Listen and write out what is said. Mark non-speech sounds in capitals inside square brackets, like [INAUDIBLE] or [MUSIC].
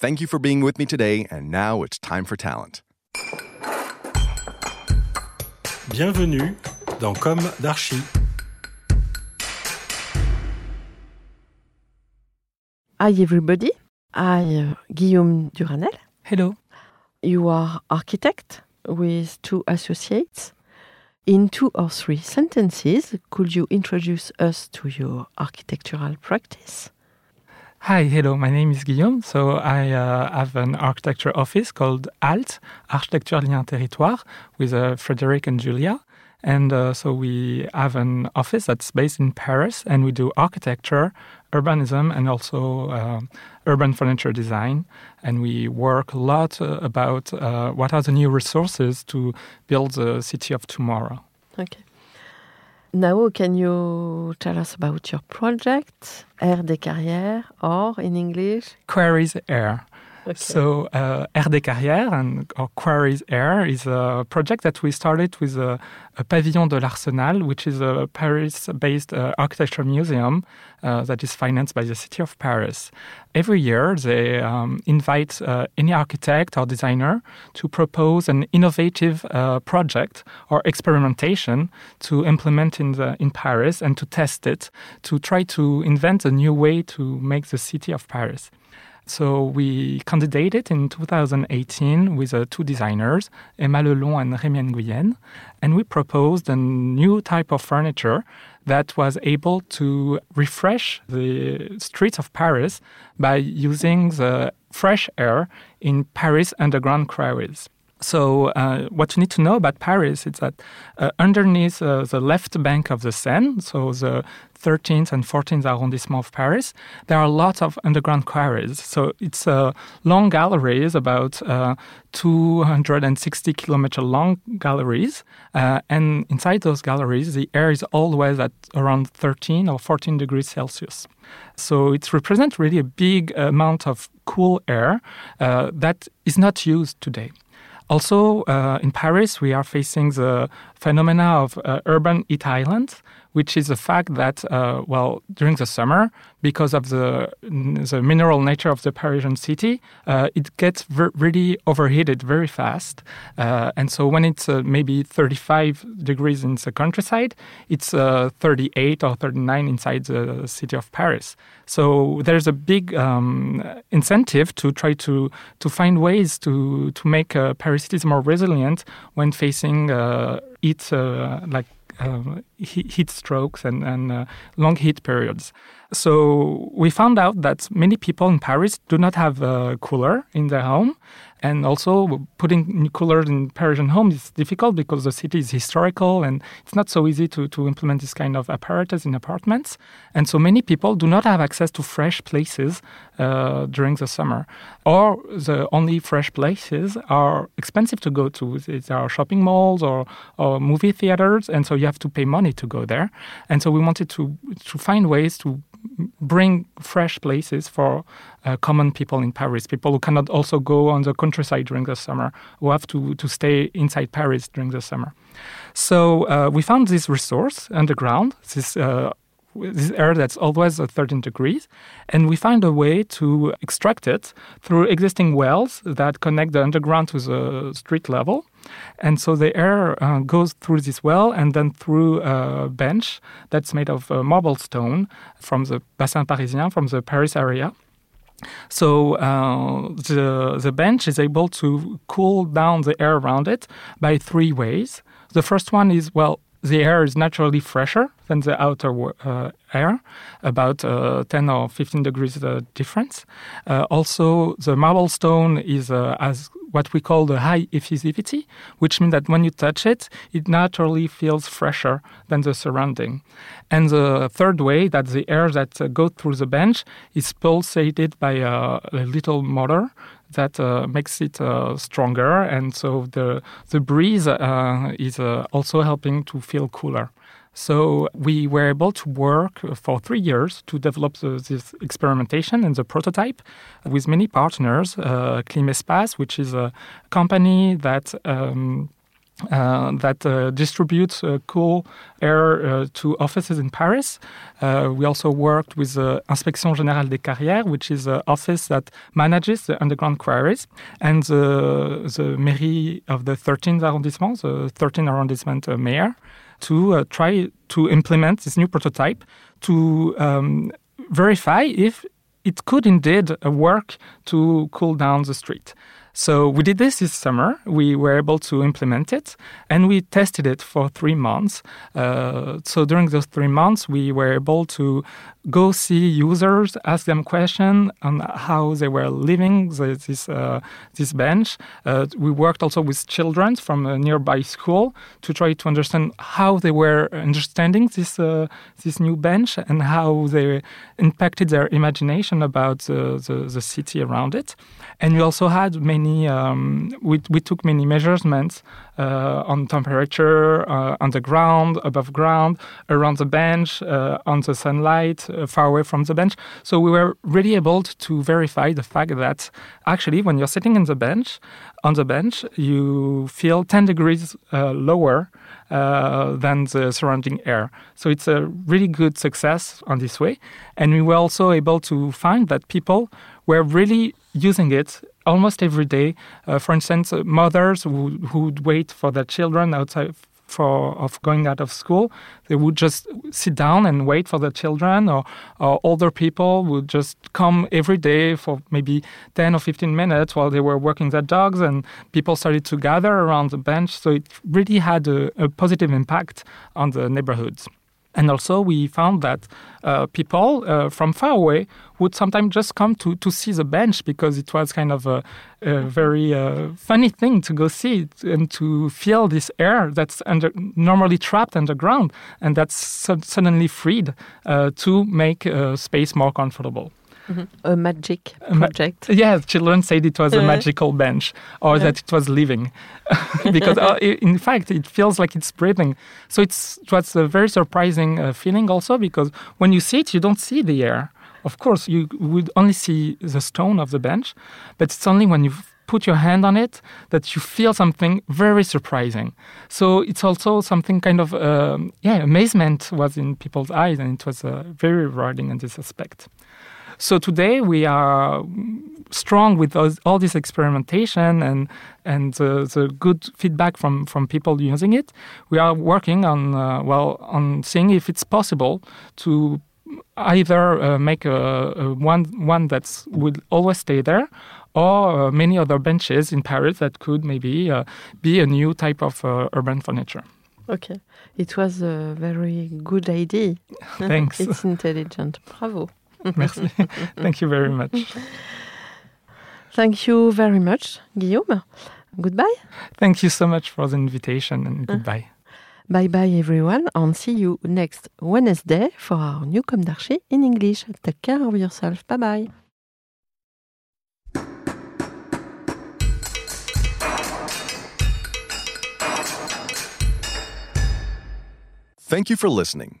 Thank you for being with me today, and now it's time for talent. Bienvenue dans Com d'Archi. Hi, everybody. I, uh, Guillaume Duranel. Hello. You are architect with two associates. In two or three sentences, could you introduce us to your architectural practice? Hi, hello. My name is Guillaume. So I uh, have an architecture office called ALT, Architecture Lien Territoire, with uh, Frederic and Julia. And uh, so we have an office that's based in Paris, and we do architecture, urbanism, and also uh, urban furniture design. And we work a lot uh, about uh, what are the new resources to build the city of tomorrow. Okay. Now, can you tell us about your project, Air des Carrières, or in English? Quarries Air. So, uh, Air des Carrières and or Quarries Air is a project that we started with a, a Pavillon de l'Arsenal, which is a Paris-based uh, architecture museum uh, that is financed by the city of Paris. Every year, they um, invite uh, any architect or designer to propose an innovative uh, project or experimentation to implement in the in Paris and to test it to try to invent a new way to make the city of Paris. So we candidated in 2018 with uh, two designers, Emma Lelon and Rémi Nguyen, and we proposed a new type of furniture that was able to refresh the streets of Paris by using the fresh air in Paris underground quarries. So, uh, what you need to know about Paris is that uh, underneath uh, the left bank of the Seine, so the 13th and 14th arrondissement of Paris, there are lots of underground quarries. So, it's uh, long galleries, about uh, 260 kilometer long galleries. Uh, and inside those galleries, the air is always at around 13 or 14 degrees Celsius. So, it represents really a big amount of cool air that is not used today. Also, uh, in Paris, we are facing the phenomena of uh, urban heat islands, which is the fact that, uh, well, during the summer, because of the, the mineral nature of the Parisian city, uh, it gets ver- really overheated very fast. Uh, and so when it's uh, maybe 35 degrees in the countryside, it's 38 or 39 inside the city of Paris. So there's a big um, incentive to try to, to find ways to, to make Paris cities more resilient when facing heat like uh, heat strokes and, and uh, long heat periods. So we found out that many people in Paris do not have a cooler in their home. And also, putting coolers in Parisian homes is difficult because the city is historical and it's not so easy to, to implement this kind of apparatus in apartments. And so, many people do not have access to fresh places uh, during the summer. Or the only fresh places are expensive to go to. There are shopping malls or, or movie theaters, and so you have to pay money to go there. And so, we wanted to, to find ways to bring fresh places for uh, common people in Paris, people who cannot also go on the countryside during the summer, who have to, to stay inside Paris during the summer. So uh, we found this resource underground, this uh, this air that's always at 13 degrees, and we find a way to extract it through existing wells that connect the underground to the street level. And so the air uh, goes through this well and then through a bench that's made of uh, marble stone from the Bassin Parisien, from the Paris area. So uh, the, the bench is able to cool down the air around it by three ways. The first one is, well, the air is naturally fresher than the outer uh, air, about uh, 10 or 15 degrees uh, difference. Uh, also, the marble stone is uh, as what we call the high effusivity, which means that when you touch it, it naturally feels fresher than the surrounding. And the third way that the air that uh, goes through the bench is pulsated by a, a little motor that uh, makes it uh, stronger, and so the the breeze uh, is also helping to feel cooler. So we were able to work for three years to develop the, this experimentation and the prototype with many partners. Uh, Climespace, which is a company that um, uh, that uh, distributes uh, cool air uh, to offices in Paris. Uh, we also worked with the Inspection Générale des Carrières, which is an office that manages the underground quarries, and the, the mairie of the 13th arrondissement, the 13th arrondissement uh, mayor, to try to implement this new prototype to um, verify if it could indeed work to cool down the street. So we did this this summer. We were able to implement it, and we tested it for three months. Uh, so during those three months, we were able to go see users, ask them questions on how they were living this uh, this bench. Uh, we worked also with children from a nearby school to try to understand how they were understanding this uh, this new bench and how they impacted their imagination about the, the city around it. And we also had many. Um, we we took many measurements uh, on temperature, uh, on the ground, above ground, around the bench, uh, on the sunlight, far away from the bench. So we were really able to verify the fact that actually, when you're sitting in the bench, on the bench, you feel 10 degrees lower uh, than the surrounding air. So it's a really good success on this way. And we were also able to find that people were really using it almost every day. Uh, for instance, uh, mothers who would wait for their children outside for of going out of school, they would just sit down and wait for their children, or, or older people would just come every day for maybe 10 or 15 minutes while they were working their dogs, and people started to gather around the bench. So it really had a, a positive impact on the neighborhoods. And also, we found that uh, people uh, from far away would sometimes just come to, to see the bench because it was kind of a, a very uh, funny thing to go see and to feel this air that's under, normally trapped underground and that's suddenly freed uh, to make a space more comfortable. Mm-hmm. A magic project. Ma- yeah, children said it was a magical bench or yeah. that it was living. [LAUGHS] because [LAUGHS] uh, in fact, it feels like it's breathing. So it's, it was a very surprising uh, feeling also because when you see it, you don't see the air. Of course, you would only see the stone of the bench, but it's only when you put your hand on it that you feel something very surprising. So it's also something kind of, um, yeah, amazement was in people's eyes, and it was uh, very rewarding in this aspect. So today we are strong with all this experimentation and and uh, the good feedback from from people using it. We are working on uh, well on seeing if it's possible to either uh, make a, a, one one that would always stay there or uh, many other benches in Paris that could maybe uh, be a new type of uh, urban furniture. Okay, it was a very good idea. Thanks. [LAUGHS] it's intelligent. Bravo. [LAUGHS] Merci. Thank you very much. Thank you very much, Guillaume. Goodbye. Thank you so much for the invitation and goodbye. Bye bye, everyone, and see you next Wednesday for our new Com d'Archi in English. Take care of yourself. Bye bye. Thank you for listening.